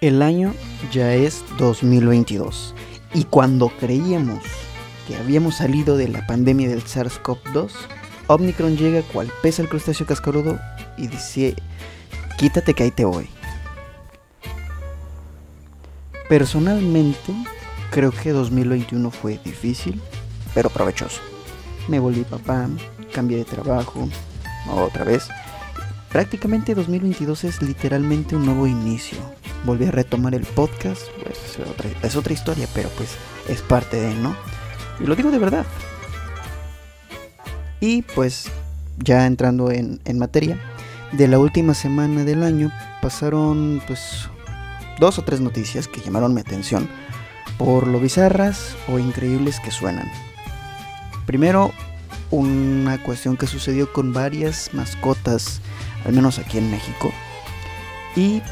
El año ya es 2022 y cuando creíamos que habíamos salido de la pandemia del SARS-CoV-2, Omicron llega cual pesa el crustáceo cascarudo y dice, quítate que ahí te voy. Personalmente, creo que 2021 fue difícil, pero provechoso. Me volví papá, cambié de trabajo, otra vez. Prácticamente 2022 es literalmente un nuevo inicio, volví a retomar el podcast, pues es otra, historia, pero pues es parte de, ¿no? Y lo digo de verdad. Y pues ya entrando en, en materia, de la última semana del año pasaron pues dos o tres noticias que llamaron mi atención por lo bizarras o increíbles que suenan. Primero, una cuestión que sucedió con varias mascotas, al menos aquí en México. Y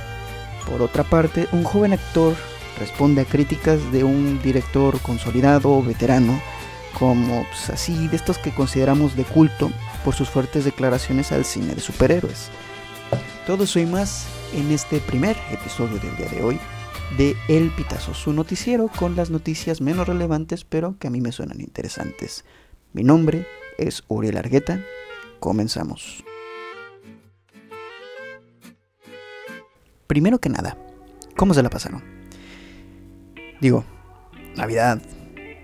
por otra parte, un joven actor responde a críticas de un director consolidado o veterano, como pues, así de estos que consideramos de culto por sus fuertes declaraciones al cine de superhéroes. Todo eso y más en este primer episodio del día de hoy de El Pitazo, su noticiero con las noticias menos relevantes pero que a mí me suenan interesantes. Mi nombre es Uriel Argueta, comenzamos. Primero que nada, ¿cómo se la pasaron? Digo, Navidad,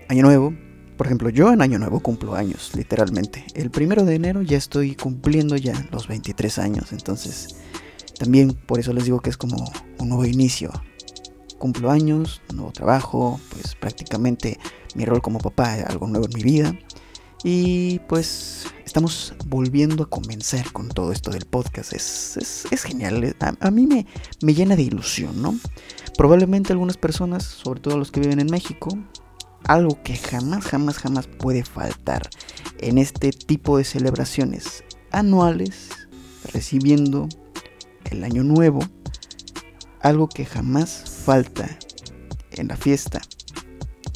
Año Nuevo. Por ejemplo, yo en Año Nuevo cumplo años, literalmente. El primero de enero ya estoy cumpliendo ya los 23 años, entonces también por eso les digo que es como un nuevo inicio. Cumplo años, nuevo trabajo, pues prácticamente mi rol como papá es algo nuevo en mi vida. Y pues estamos volviendo a comenzar con todo esto del podcast. Es, genial. A, mí me, me, llena de ilusión, ¿no? Probablemente algunas personas, sobre todo los que viven en México, algo que jamás, jamás, jamás puede faltar en este tipo de celebraciones anuales, recibiendo el año nuevo, algo que jamás falta en la fiesta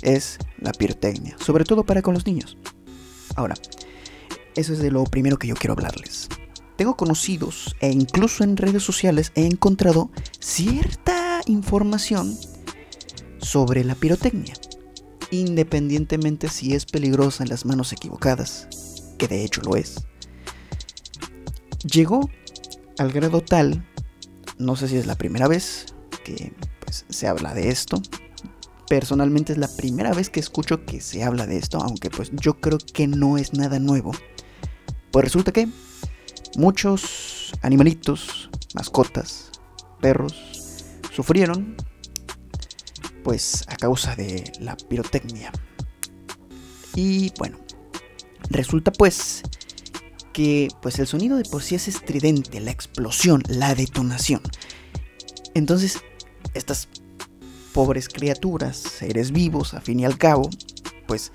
es la pirotecnia, sobre todo para con los niños. Ahora, eso es de lo primero que yo quiero hablarles. Tengo conocidos e incluso en redes sociales he encontrado cierta información sobre la pirotecnia, independientemente si es peligrosa en las manos equivocadas, que de hecho lo es. Llegó al grado tal, no sé si es la primera vez que pues, se habla de esto, personalmente es la primera vez que escucho que se habla de esto, aunque pues yo creo que no es nada nuevo. Pues resulta que muchos animalitos, mascotas, perros, sufrieron pues a causa de la pirotecnia. Y bueno, resulta pues que pues el sonido de por sí es estridente, la explosión, la detonación. Entonces, estas pobres criaturas, seres vivos, a fin y al cabo, pues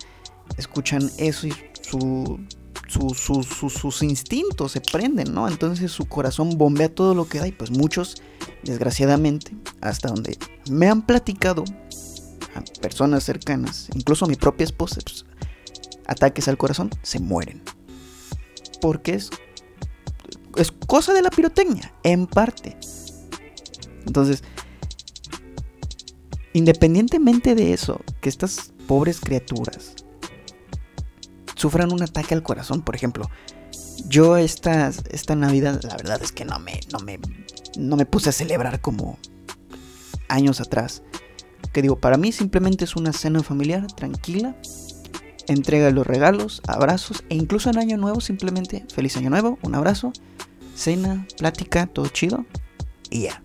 escuchan eso y sus instintos se prenden, ¿no? Entonces su corazón bombea todo lo que da y pues muchos, desgraciadamente, hasta donde me han platicado a personas cercanas, incluso a mi propia esposa, pues, ataques al corazón, se mueren. Porque es, es cosa de la pirotecnia, en parte. Entonces, Independientemente de eso, que estas pobres criaturas sufran un ataque al corazón, por ejemplo, yo esta, esta Navidad, la verdad es que no me, no, me, no me puse a celebrar como años atrás. Que digo, para mí simplemente es una cena familiar tranquila, entrega los regalos, abrazos e incluso en Año Nuevo simplemente feliz Año Nuevo, un abrazo, cena, plática, todo chido y ya.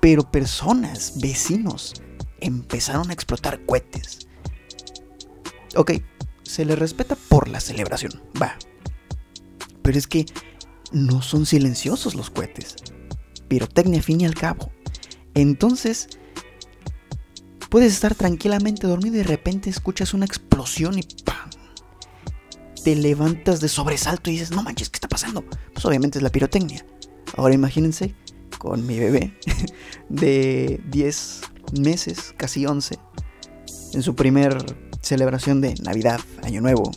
Pero personas, vecinos, empezaron a explotar cohetes. Ok, se le respeta por la celebración, va. Pero es que no son silenciosos los cohetes. Pirotecnia fin y al cabo. Entonces, puedes estar tranquilamente dormido y de repente escuchas una explosión y ¡pam! Te levantas de sobresalto y dices, no manches, ¿qué está pasando? Pues obviamente es la pirotecnia. Ahora imagínense con mi bebé de 10 meses, casi 11, en su primer celebración de Navidad, Año Nuevo.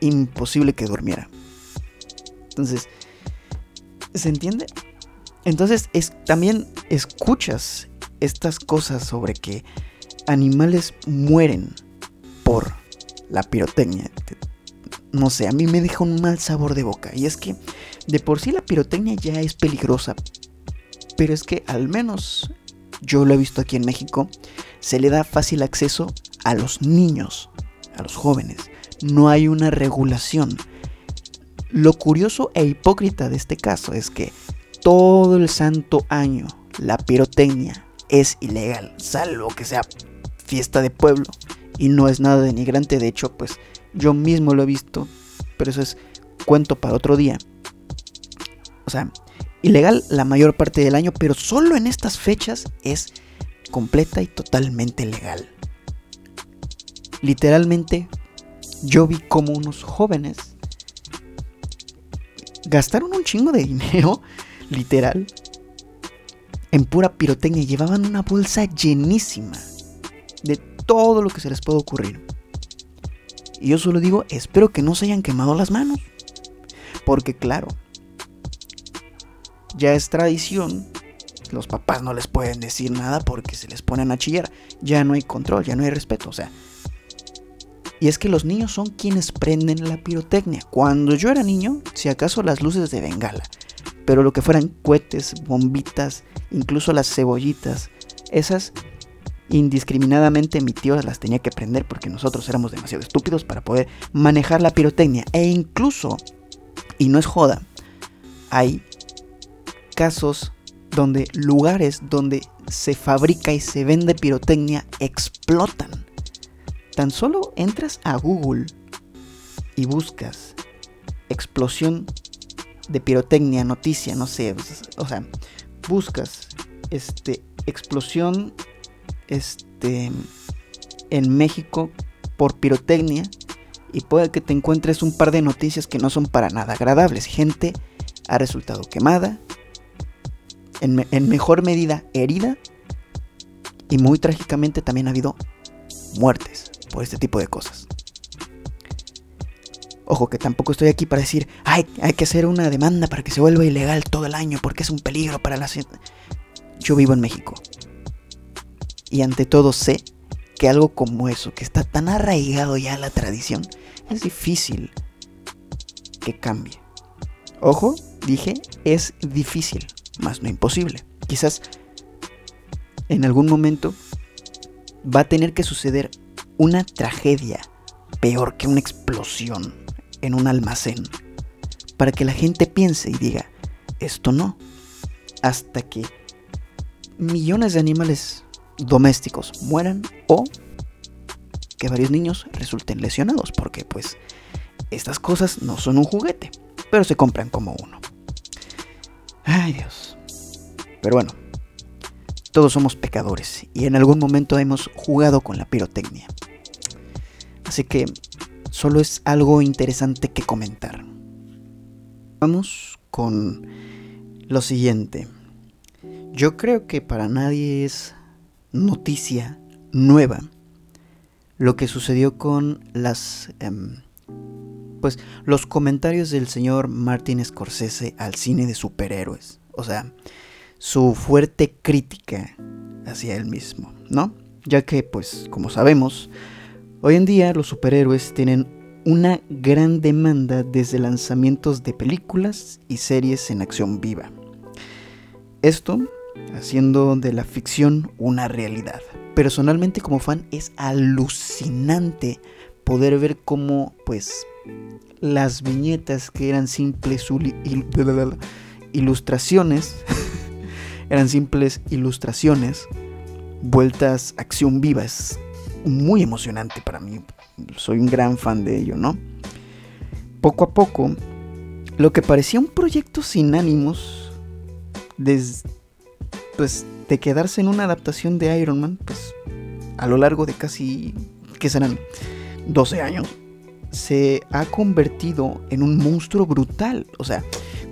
Imposible que durmiera. Entonces, ¿se entiende? Entonces es también escuchas estas cosas sobre que animales mueren por la pirotecnia, no sé, a mí me deja un mal sabor de boca. Y es que de por sí la pirotecnia ya es peligrosa, pero es que al menos yo lo he visto aquí en México, se le da fácil acceso a los niños, a los jóvenes. No hay una regulación. Lo curioso e hipócrita de este caso es que todo el santo año la pirotecnia es ilegal, salvo que sea fiesta de pueblo y no es nada denigrante, de hecho, pues yo mismo lo he visto, pero eso es cuento para otro día. O sea, ilegal la mayor parte del año, pero solo en estas fechas es completa y totalmente legal. Literalmente, yo vi como unos jóvenes gastaron un chingo de dinero, literal, en pura pirotecnia. Llevaban una bolsa llenísima de todo lo que se les puede ocurrir. Y yo solo digo, espero que no se hayan quemado las manos. Porque claro, ya es tradición, los papás no les pueden decir nada porque se les ponen a chillar. Ya no hay control, ya no hay respeto. O sea, y es que los niños son quienes prenden la pirotecnia. Cuando yo era niño, si acaso las luces de bengala. Pero lo que fueran cohetes, bombitas, incluso las cebollitas, esas indiscriminadamente mi tío las tenía que prender porque nosotros éramos demasiado estúpidos para poder manejar la pirotecnia. E incluso, y no es joda, hay casos donde lugares donde se fabrica y se vende pirotecnia explotan. Tan solo entras a Google y buscas explosión de pirotecnia, noticia, no sé, o sea, buscas este explosión este, en México por pirotecnia y puede que te encuentres un par de noticias que no son para nada agradables. Gente ha resultado quemada, en, en mejor medida herida y muy trágicamente también ha habido muertes por este tipo de cosas. Ojo que tampoco estoy aquí para decir, Ay, hay que hacer una demanda para que se vuelva ilegal todo el año porque es un peligro para la. Yo vivo en México. Y ante todo sé que algo como eso, que está tan arraigado ya a la tradición, es difícil que cambie. Ojo, dije, es difícil, más no imposible. Quizás en algún momento va a tener que suceder una tragedia peor que una explosión en un almacén para que la gente piense y diga, esto no, hasta que millones de animales domésticos mueran o que varios niños resulten lesionados, porque pues estas cosas no son un juguete, pero se compran como uno. Ay Dios. Pero bueno, todos somos pecadores y en algún momento hemos jugado con la pirotecnia. Así que solo es algo interesante que comentar. Vamos con lo siguiente. Yo creo que para nadie es noticia nueva lo que sucedió con las em, pues los comentarios del señor Martin Scorsese al cine de superhéroes, o sea, su fuerte crítica hacia él mismo, ¿no? Ya que pues como sabemos, hoy en día los superhéroes tienen una gran demanda desde lanzamientos de películas y series en acción viva. Esto haciendo de la ficción una realidad. Personalmente como fan es alucinante poder ver cómo pues las viñetas que eran simples ilustraciones eran simples ilustraciones vueltas acción viva es muy emocionante para mí soy un gran fan de ello no poco a poco lo que parecía un proyecto sin ánimos pues de quedarse en una adaptación de Iron Man, pues a lo largo de casi, ¿qué serán? 12 años, se ha convertido en un monstruo brutal. O sea,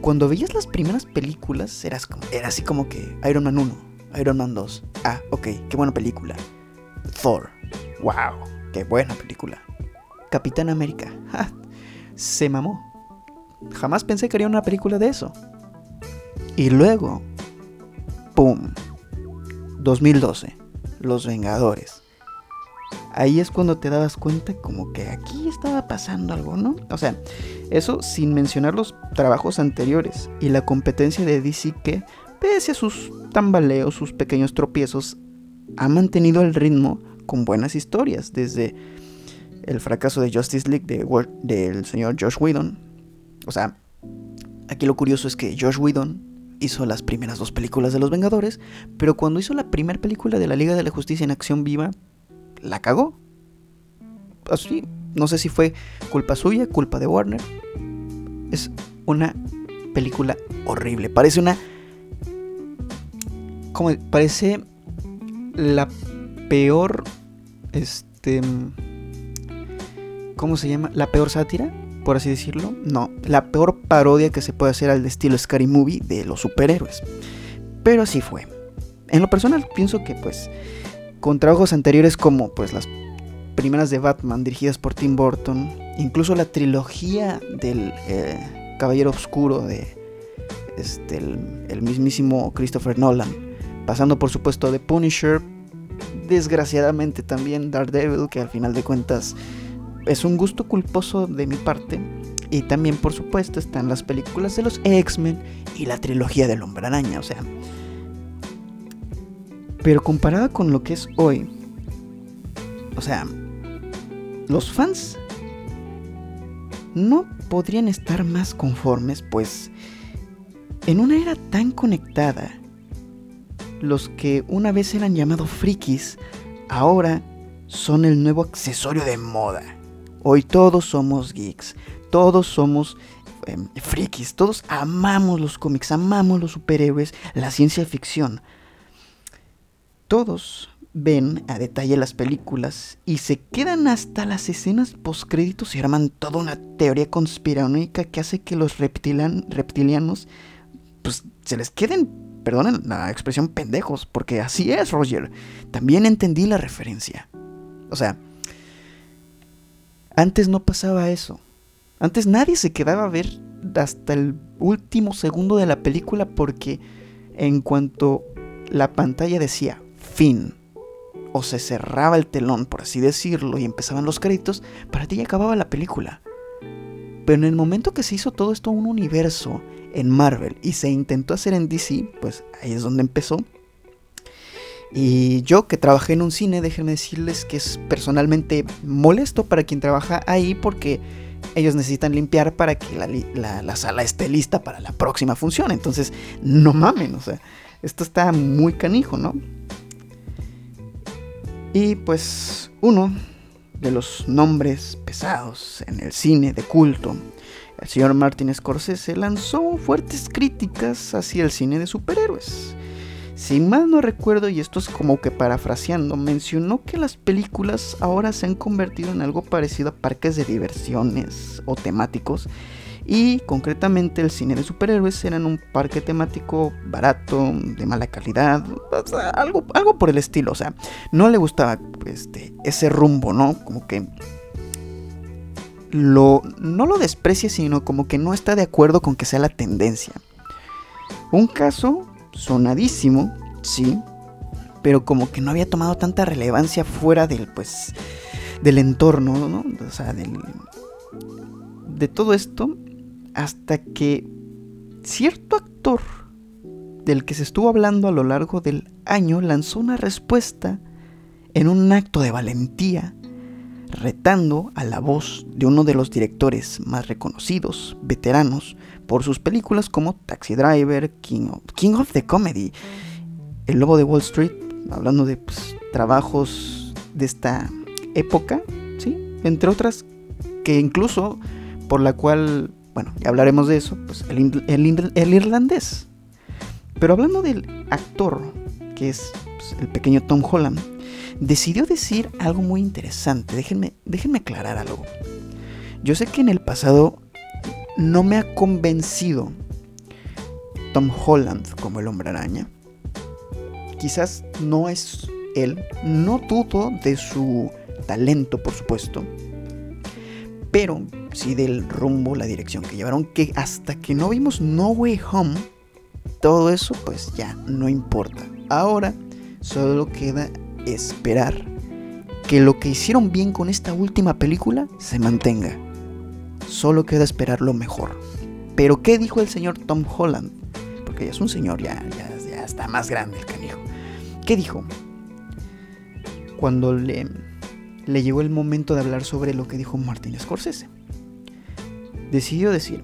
cuando veías las primeras películas, eras como, era así como que Iron Man 1, Iron Man 2. Ah, ok, qué buena película. Thor, wow, qué buena película. Capitán América, se mamó. Jamás pensé que haría una película de eso. Y luego ¡pum! 2012, Los Vengadores. Ahí es cuando te dabas cuenta como que aquí estaba pasando algo, ¿no? O sea, eso sin mencionar los trabajos anteriores y la competencia de DC que, pese a sus tambaleos, sus pequeños tropiezos, ha mantenido el ritmo con buenas historias, desde el fracaso de Justice League de, del señor Josh Whedon. O sea, aquí lo curioso es que Josh Whedon hizo las primeras dos películas de Los Vengadores, pero cuando hizo la primera película de la Liga de la Justicia en acción viva, la cagó. Así, no sé si fue culpa suya, culpa de Warner. Es una película horrible. Parece una. Como parece la peor. Este. ¿Cómo se llama? La peor sátira, por así decirlo. No, la peor parodia que se puede hacer al estilo Scary Movie de los superhéroes. Pero así fue. En lo personal pienso que pues con trabajos anteriores como pues las primeras de Batman dirigidas por Tim Burton, incluso la trilogía del eh, Caballero Oscuro de este, el, mismísimo Christopher Nolan, pasando por supuesto de Punisher, desgraciadamente también Daredevil, que al final de cuentas es un gusto culposo de mi parte. Y también, por supuesto, están las películas de los X-Men y la trilogía del Hombre Araña. O sea, pero comparada con lo que es hoy, o sea, los fans no podrían estar más conformes, pues en una era tan conectada, los que una vez eran llamados frikis, ahora son el nuevo accesorio de moda. Hoy todos somos geeks, todos somos em, frikis, todos amamos los cómics, amamos los superhéroes, la ciencia ficción. Todos ven a detalle las películas y se quedan hasta las escenas postcréditos y arman toda una teoría conspiranoica que hace que los reptilianos pues se les queden, perdonen la expresión pendejos, porque así es, Roger. También entendí la referencia. O sea, antes no pasaba eso. Antes nadie se quedaba a ver hasta el último segundo de la película porque en cuanto la pantalla decía fin. O se cerraba el telón, por así decirlo, y empezaban los créditos, para ti ya acababa la película. Pero en el momento que se hizo todo esto un universo en Marvel y se intentó hacer en DC, pues ahí es donde empezó. Y yo que trabajé en un cine, déjenme decirles que es personalmente molesto para quien trabaja ahí porque ellos necesitan limpiar para que la, la, sala esté lista para la próxima función. Entonces, no mamen, o sea, esto está muy canijo, ¿no? Y pues uno de los nombres pesados en el cine de culto, el señor Martin Scorsese lanzó fuertes críticas hacia el cine de superhéroes. Si mal no recuerdo, y esto es como que parafraseando, mencionó que las películas ahora se han convertido en algo parecido a parques de diversiones o temáticos y concretamente el cine de superhéroes era en un parque temático barato, de mala calidad, algo, algo por el estilo, o sea, no le gustaba este, ese rumbo, ¿no? Como que lo, no lo desprecia, sino como que no está de acuerdo con que sea la tendencia. Un caso sonadísimo, sí, pero como que no había tomado tanta relevancia fuera del, pues, del entorno, ¿no? O sea, del, de todo esto hasta que cierto actor del que se estuvo hablando a lo largo del año lanzó una respuesta en un acto de valentía, retando a la voz de uno de los directores más reconocidos, veteranos, por sus películas como Taxi Driver, King of, the Comedy, El Lobo de Wall Street, hablando de pues, trabajos de esta época, entre otras, que incluso por la cual bueno, ya hablaremos de eso, pues el, irlandés. Pero hablando del actor, que es pues, el pequeño Tom Holland, decidió decir algo muy interesante. Déjenme, déjenme aclarar algo. Yo sé que en el pasado no me ha convencido Tom Holland como el hombre araña. Quizás no es él, no dudo de su talento, por supuesto. Pero sí del rumbo, la dirección que llevaron, que hasta que no vimos No Way Home, todo eso pues ya no importa. Ahora Solo queda esperar que lo que hicieron bien con esta última película se mantenga. Solo queda esperar lo mejor. Pero ¿qué dijo el señor Tom Holland? Porque ya es un señor, ya, ya, está más grande el canijo. ¿Qué dijo? Cuando le, le llegó el momento de hablar sobre lo que dijo Martin Scorsese. Decidió decir,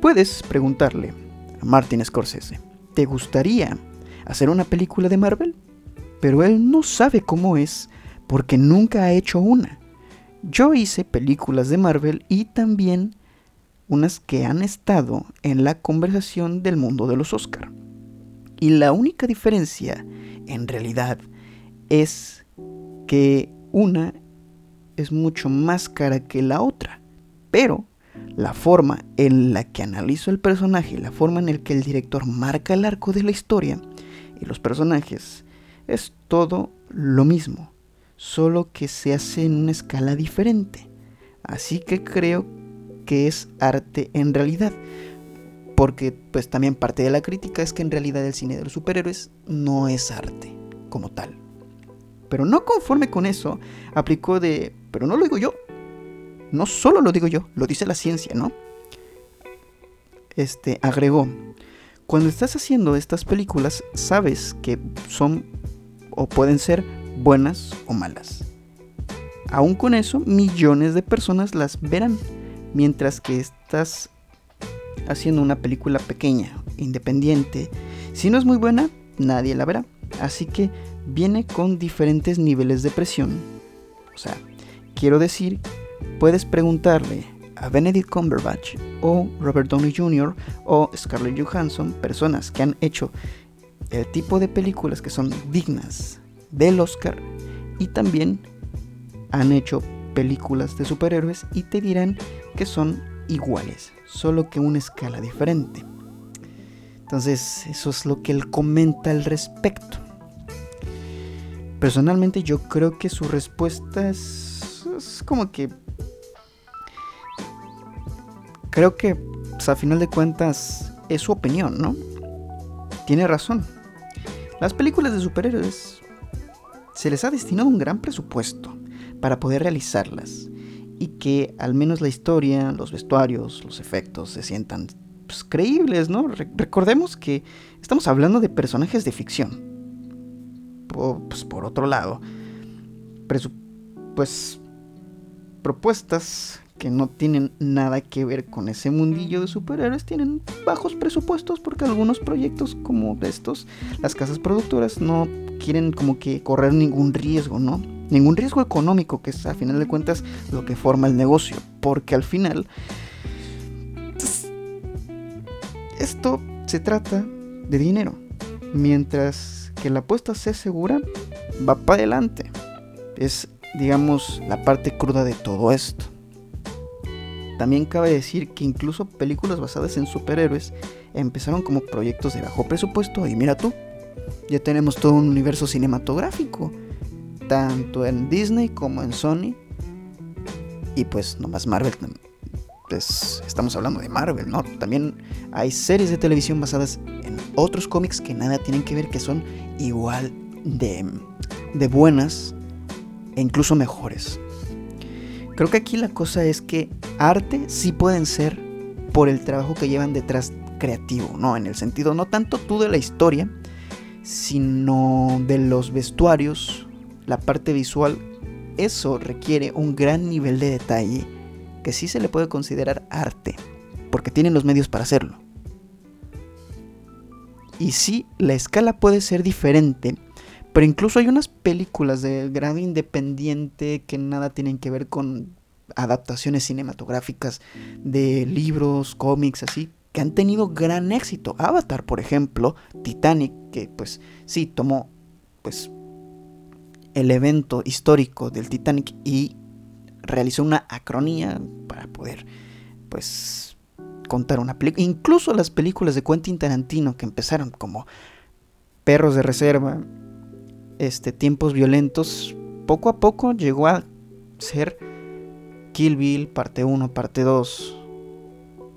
puedes preguntarle a Martin Scorsese, ¿te gustaría hacer una película de Marvel? Pero él no sabe cómo es porque nunca ha hecho una. Yo hice películas de Marvel y también unas que han estado en la conversación del mundo de los Oscar. Y la única diferencia, en realidad, es que una es mucho más cara que la otra. Pero la forma en la que analizo el personaje, la forma en la que el director marca el arco de la historia y los personajes, es todo lo mismo solo que se hace en una escala diferente. Así que creo que es arte en realidad. Porque pues también parte de la crítica es que en realidad el cine de los superhéroes no es arte como tal. Pero no conforme con eso, aplicó de, pero no lo digo yo. No solo lo digo yo, lo dice la ciencia, ¿no? Este agregó, cuando estás haciendo estas películas, sabes que son o pueden ser buenas o malas. Aún con eso, millones de personas las verán, mientras que estás haciendo una película pequeña, independiente. Si no es muy buena, nadie la verá. Así que viene con diferentes niveles de presión. O sea, quiero decir, puedes preguntarle a Benedict Cumberbatch o Robert Downey Jr. o Scarlett Johansson, personas que han hecho el tipo de películas que son dignas del Oscar y también han hecho películas de superhéroes y te dirán que son iguales, solo que una escala diferente. Entonces, eso es lo que él comenta al respecto. Personalmente yo creo que su respuesta es, como que... Creo que pues, a final de cuentas es su opinión, ¿no? Tiene razón. Las películas de superhéroes se les ha destinado un gran presupuesto para poder realizarlas y que al menos la historia, los vestuarios, los efectos se sientan pues, creíbles, ¿no? recordemos que estamos hablando de personajes de ficción. pues, por otro lado, pues propuestas que no tienen nada que ver con ese mundillo de superhéroes tienen bajos presupuestos porque algunos proyectos como estos, las casas productoras no quieren como que correr ningún riesgo, ¿no? Ningún riesgo económico, que es a final de cuentas lo que forma el negocio, porque al final pues, esto se trata de dinero, mientras que la apuesta sea segura, va para adelante. Es, digamos, la parte cruda de todo esto. También cabe decir que incluso películas basadas en superhéroes empezaron como proyectos de bajo presupuesto y mira tú, ya tenemos todo un universo cinematográfico, tanto en Disney como en Sony. Y pues nomás Marvel, pues estamos hablando de Marvel, ¿no? También hay series de televisión basadas en otros cómics que nada tienen que ver, que son igual de, de buenas e incluso mejores. Creo que aquí la cosa es que arte sí pueden ser por el trabajo que llevan detrás creativo, ¿no? En el sentido no tanto tú de la historia, sino de los vestuarios, la parte visual, eso requiere un gran nivel de detalle que sí se le puede considerar arte, porque tienen los medios para hacerlo. Y sí, la escala puede ser diferente, pero incluso hay unas películas de grado independiente que nada tienen que ver con adaptaciones cinematográficas de libros, cómics, así, que han tenido gran éxito. Avatar, por ejemplo, Titanic, que pues sí tomó pues el evento histórico del Titanic y realizó una acronía para poder pues contar una película. Incluso las películas de Quentin Tarantino que empezaron como Perros de Reserva, este Tiempos Violentos, poco a poco llegó a ser Kill Bill, parte 1, parte 2,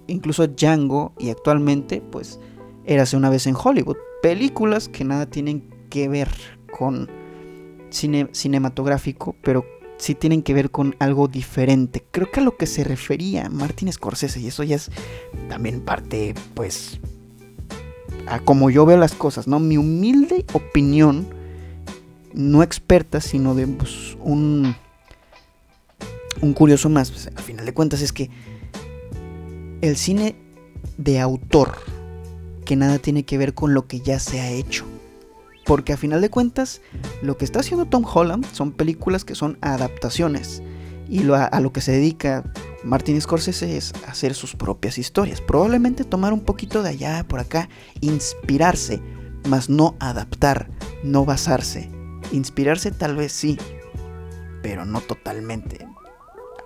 incluso Django y actualmente pues Érase una vez en Hollywood. Películas que nada tienen que ver con cine cinematográfico, pero sí tienen que ver con algo diferente. Creo que a lo que se refería Martin Scorsese, y eso ya es también parte, pues, a como yo veo las cosas, ¿no? Mi humilde opinión, no experta, sino de pues, un, un curioso más, pues, al final de cuentas, es que el cine de autor, que nada tiene que ver con lo que ya se ha hecho. Porque a final de cuentas, lo que está haciendo Tom Holland son películas que son adaptaciones. Y a, lo que se dedica Martin Scorsese es hacer sus propias historias. Probablemente tomar un poquito de allá, por acá, inspirarse, mas no adaptar, no basarse. Inspirarse tal vez sí, pero no totalmente.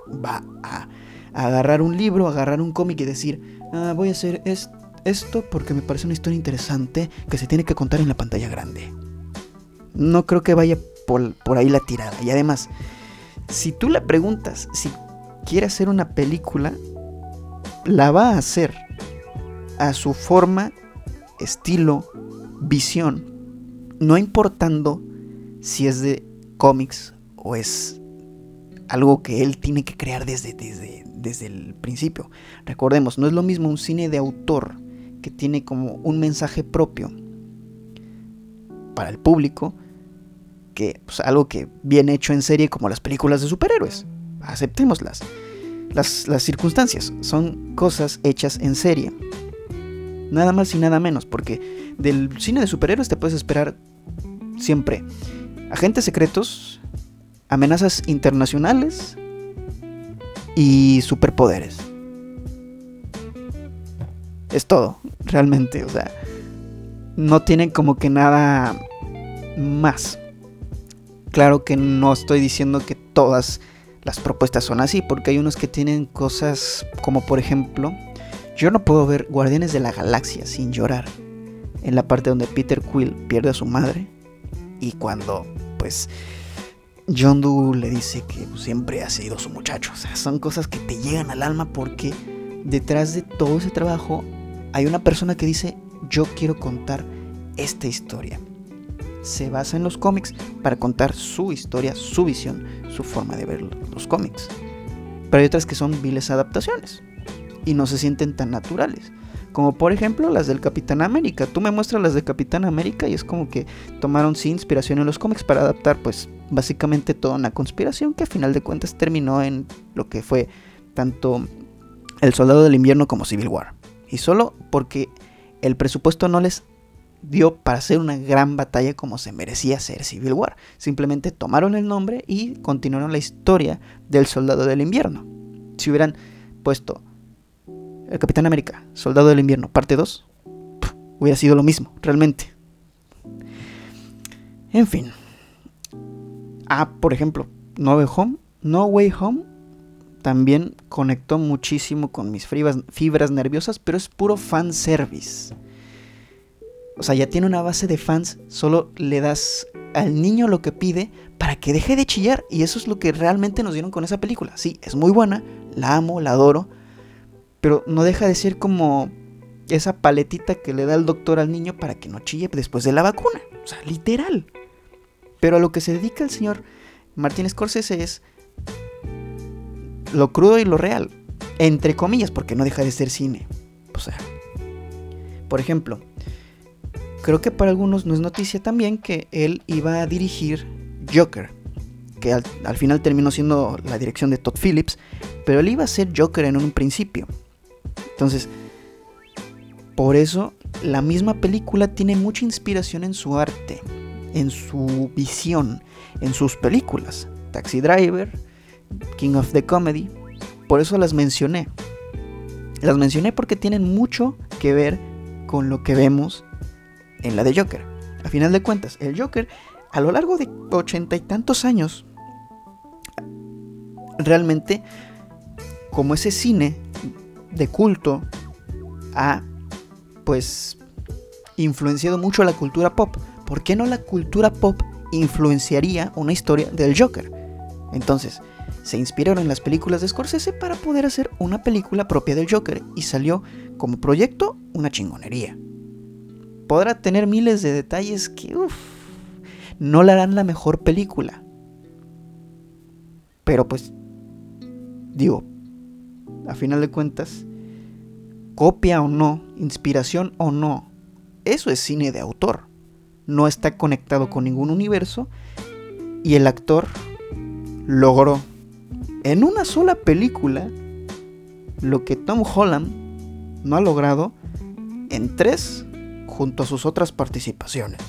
Va a, agarrar un libro, agarrar un cómic y decir, ah, voy a hacer esto esto porque me parece una historia interesante que se tiene que contar en la pantalla grande. No creo que vaya por, ahí la tirada. Y además, si tú le preguntas si quiere hacer una película, la va a hacer a su forma, estilo, visión, no importando si es de cómics o es algo que él tiene que crear desde, desde, desde el principio. Recordemos, no es lo mismo un cine de autor que tiene como un mensaje propio para el público, que pues, algo que viene hecho en serie como las películas de superhéroes. Aceptémoslas. Las, las circunstancias son cosas hechas en serie. Nada más y nada menos, porque del cine de superhéroes te puedes esperar siempre agentes secretos, amenazas internacionales y superpoderes. Es todo realmente, o sea, no tienen como que nada más. Claro que no estoy diciendo que todas las propuestas son así, porque hay unos que tienen cosas como por ejemplo, yo no puedo ver Guardianes de la Galaxia sin llorar. En la parte donde Peter Quill pierde a su madre y cuando pues John Doe le dice que siempre ha sido su muchacho. Son cosas que te llegan al alma porque detrás de todo ese trabajo hay una persona que dice, yo quiero contar esta historia. Se basa en los cómics para contar su historia, su visión, su forma de ver los cómics. Pero hay otras que son viles adaptaciones y no se sienten tan naturales. Como por ejemplo las del Capitán América. Tú me muestras las de Capitán América y es como que tomaron sí inspiración en los cómics para adaptar pues básicamente toda una conspiración que a final de cuentas terminó en lo que fue tanto El Soldado del Invierno como Civil War. Y solo porque el presupuesto no les dio para hacer una gran batalla como se merecía ser Civil War. Simplemente tomaron el nombre y continuaron la historia del Soldado del Invierno. Si hubieran puesto el Capitán América, Soldado del Invierno, parte 2, hubiera sido lo mismo, realmente. En fin. Ah, por ejemplo, No Way Home. No Way Home también conectó muchísimo con mis fibras, nerviosas, pero es puro fan service. O sea, ya tiene una base de fans, solo le das al niño lo que pide para que deje de chillar. Y eso es lo que realmente nos dieron con esa película. Sí, es muy buena, la amo, la adoro, pero no deja de ser como esa paletita que le da el doctor al niño para que no chille después de la vacuna. O sea, literal. Pero a lo que se dedica el señor Martínez Scorsese es lo crudo y lo real. Entre comillas, porque no deja de ser cine. O sea, por ejemplo, creo que para algunos no es noticia también que él iba a dirigir Joker. Que al, final terminó siendo la dirección de Todd Phillips. Pero él iba a ser Joker en un principio. Entonces, por eso la misma película tiene mucha inspiración en su arte, en su visión, en sus películas. Taxi Driver, King of the Comedy. Por eso las mencioné. Las mencioné porque tienen mucho que ver con lo que vemos en la de Joker. A final de cuentas, el Joker, a lo largo de ochenta y tantos años, realmente, como ese cine de culto, ha, pues, influenciado mucho la cultura pop. ¿Por qué no la cultura pop influenciaría una historia del Joker? Entonces, se inspiraron en las películas de Scorsese para poder hacer una película propia del Joker y salió como proyecto una chingonería. Podrá tener miles de detalles que, uff, no le harán la mejor película. Pero pues, digo, a final de cuentas, copia o no, inspiración o no, eso es cine de autor. No está conectado con ningún universo y el actor logró en una sola película lo que Tom Holland no ha logrado en tres junto a sus otras participaciones.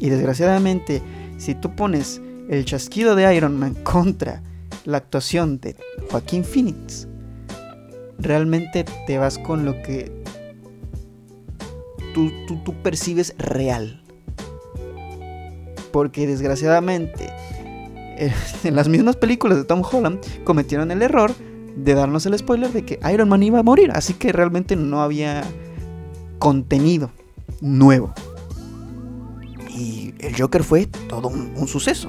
Y desgraciadamente, si tú pones el chasquido de Iron Man contra la actuación de Joaquín Phoenix, realmente te vas con lo que tú, tú, percibes real. Porque desgraciadamente, eh, en las mismas películas de Tom Holland cometieron el error de darnos el spoiler de que Iron Man iba a morir. Así que realmente no había contenido nuevo. Y el Joker fue todo un, suceso.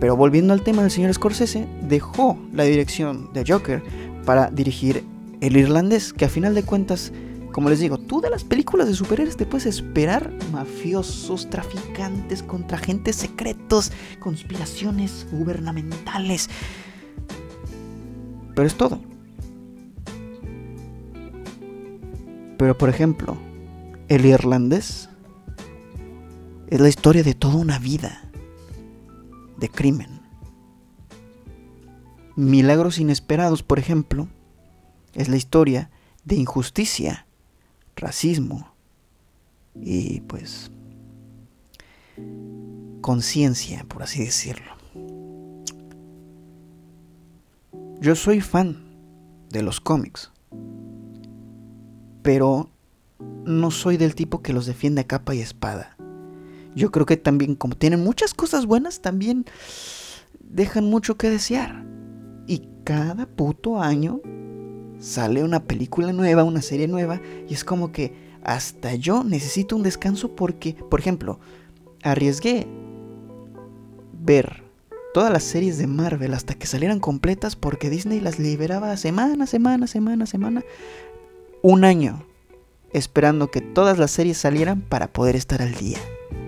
Pero volviendo al tema del señor Scorsese, dejó la dirección de Joker para dirigir El Irlandés, que a final de cuentas, como les digo, tú de las películas de superhéroes te puedes esperar mafiosos, traficantes, contra agentes secretos, conspiraciones gubernamentales. Pero es todo. Pero por ejemplo, el irlandés es la historia de toda una vida de crimen. Milagros inesperados, por ejemplo, es la historia de injusticia, racismo y pues conciencia, por así decirlo. Yo soy fan de los cómics, pero no soy del tipo que los defiende a capa y espada. Yo creo que también, como tienen muchas cosas buenas, también dejan mucho que desear. Y cada puto año sale una película nueva, una serie nueva, y es como que hasta yo necesito un descanso porque, por ejemplo, arriesgué ver todas las series de Marvel hasta que salieran completas porque Disney las liberaba semana, semana, semana, semana. Un año esperando que todas las series salieran para poder estar al día.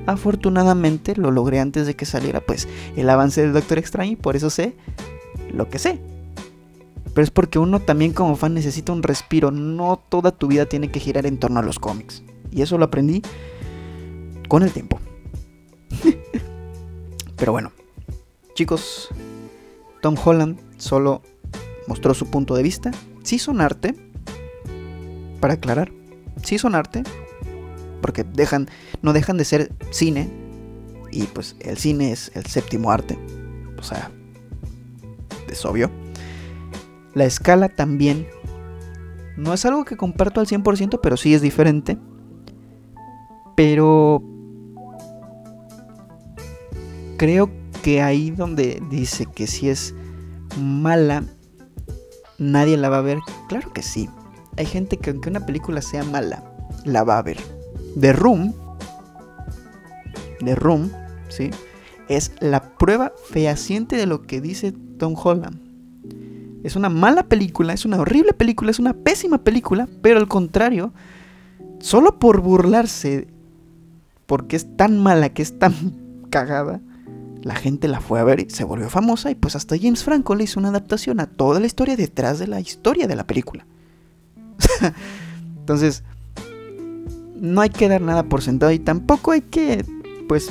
Afortunadamente lo logré antes de que saliera pues el avance del Doctor Extraño y por eso sé lo que sé. Pero es porque uno también como fan necesita un respiro, no toda tu vida tiene que girar en torno a los cómics. Y eso lo aprendí con el tiempo. Pero bueno, Chicos, Tom Holland solo mostró su punto de vista. Sí son arte, para aclarar, sí son arte, porque dejan, no dejan de ser cine, y pues el cine es el séptimo arte, o sea, es obvio. La escala también no es algo que comparto al 100%, pero sí es diferente. Pero creo que ahí donde dice que si es mala, nadie la va a ver. Claro que sí. Hay gente que aunque una película sea mala, la va a ver. The Room, The Room, ¿sí? Es la prueba fehaciente de lo que dice Tom Holland. Es una mala película, es una horrible película, es una pésima película, pero al contrario, solo por burlarse, porque es tan mala, que es tan cagada, la gente la fue a ver y se volvió famosa y pues hasta James Franco le hizo una adaptación a toda la historia detrás de la historia de la película. Entonces, no hay que dar nada por sentado y tampoco hay que, pues,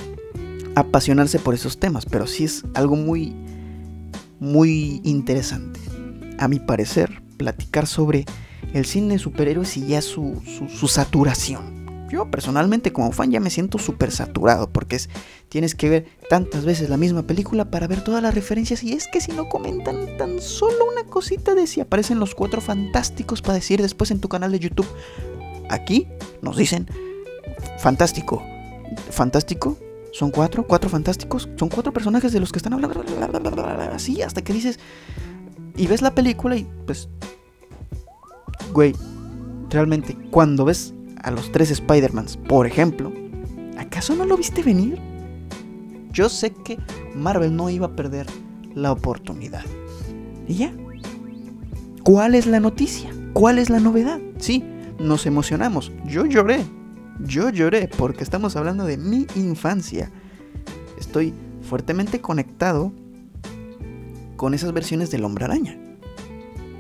apasionarse por esos temas, pero sí es algo muy, muy interesante, a mi parecer, platicar sobre el cine de superhéroes y ya su, su saturación. Yo personalmente como fan ya me siento súper saturado porque es, tienes que ver tantas veces la misma película para ver todas las referencias y es que si no comentan tan solo una cosita de si aparecen los cuatro fantásticos para decir después en tu canal de YouTube. Aquí nos dicen fantástico. ¿Fantástico? ¿Son cuatro? ¿Cuatro fantásticos? ¿Son cuatro personajes de los que están hablando? Así hasta que dices... Y ves la película y pues... Güey, realmente cuando ves a los tres Spider-Mans, por ejemplo, ¿acaso no lo viste venir? Yo sé que Marvel no iba a perder la oportunidad. ¿Y ya? ¿Cuál es la noticia? ¿Cuál es la novedad? Sí, nos emocionamos. Yo lloré Yo lloré porque estamos hablando de mi infancia. Estoy fuertemente conectado con esas versiones del hombre araña.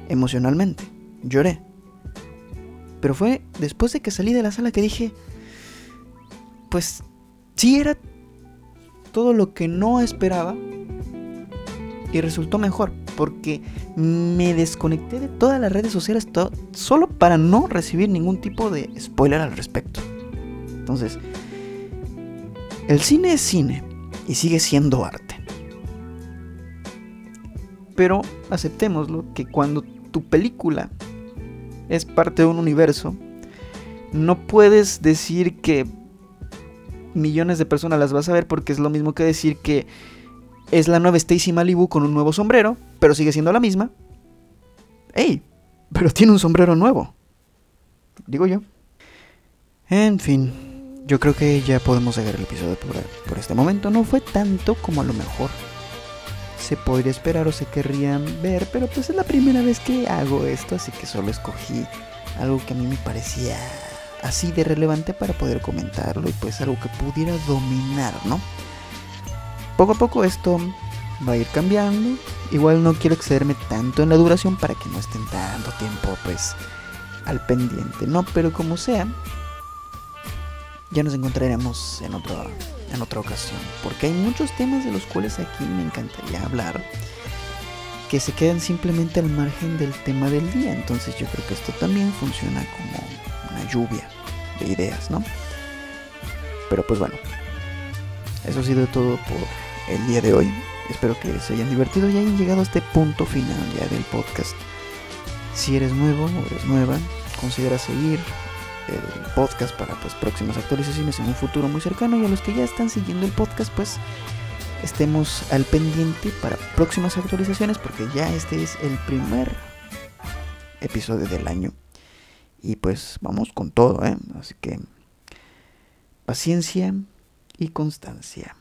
Emocionalmente, lloré. Pero fue después de que salí de la sala que dije, pues sí era todo lo que no esperaba y resultó mejor porque me desconecté de todas las redes sociales solo para no recibir ningún tipo de spoiler al respecto. Entonces, el cine es cine y sigue siendo arte. Pero aceptémoslo que cuando tu película es parte de un universo, no puedes decir que millones de personas las vas a ver porque es lo mismo que decir que es la nueva Stacy Malibu con un nuevo sombrero, pero sigue siendo la misma. ¡Ey! Pero tiene un sombrero nuevo. Digo yo. En fin, yo creo que ya podemos dejar el episodio por, por este momento. No fue tanto como a lo mejor se podría esperar o se querrían ver, pero pues es la primera vez que hago esto, así que solo escogí algo que a mí me parecía así de relevante para poder comentarlo y pues algo que pudiera dominar, ¿no? Poco a poco esto va a ir cambiando. Igual no quiero excederme tanto en la duración para que no estén tanto tiempo pues al pendiente, ¿no? Pero como sea, ya nos encontraremos en, otro, en otra ocasión. Porque hay muchos temas de los cuales aquí me encantaría hablar que se quedan simplemente al margen del tema del día. Entonces yo creo que esto también funciona como una lluvia de ideas, ¿no? Pero pues bueno, eso ha sido todo por el día de hoy. Espero que se hayan divertido y hayan llegado a este punto final ya del podcast. Si eres nuevo o eres nueva, considera seguir el podcast para pues próximas actualizaciones en un futuro muy cercano y a los que ya están siguiendo el podcast pues estemos al pendiente para próximas actualizaciones porque ya este es el primer episodio del año y pues vamos con todo, ¿eh? Así que paciencia y constancia.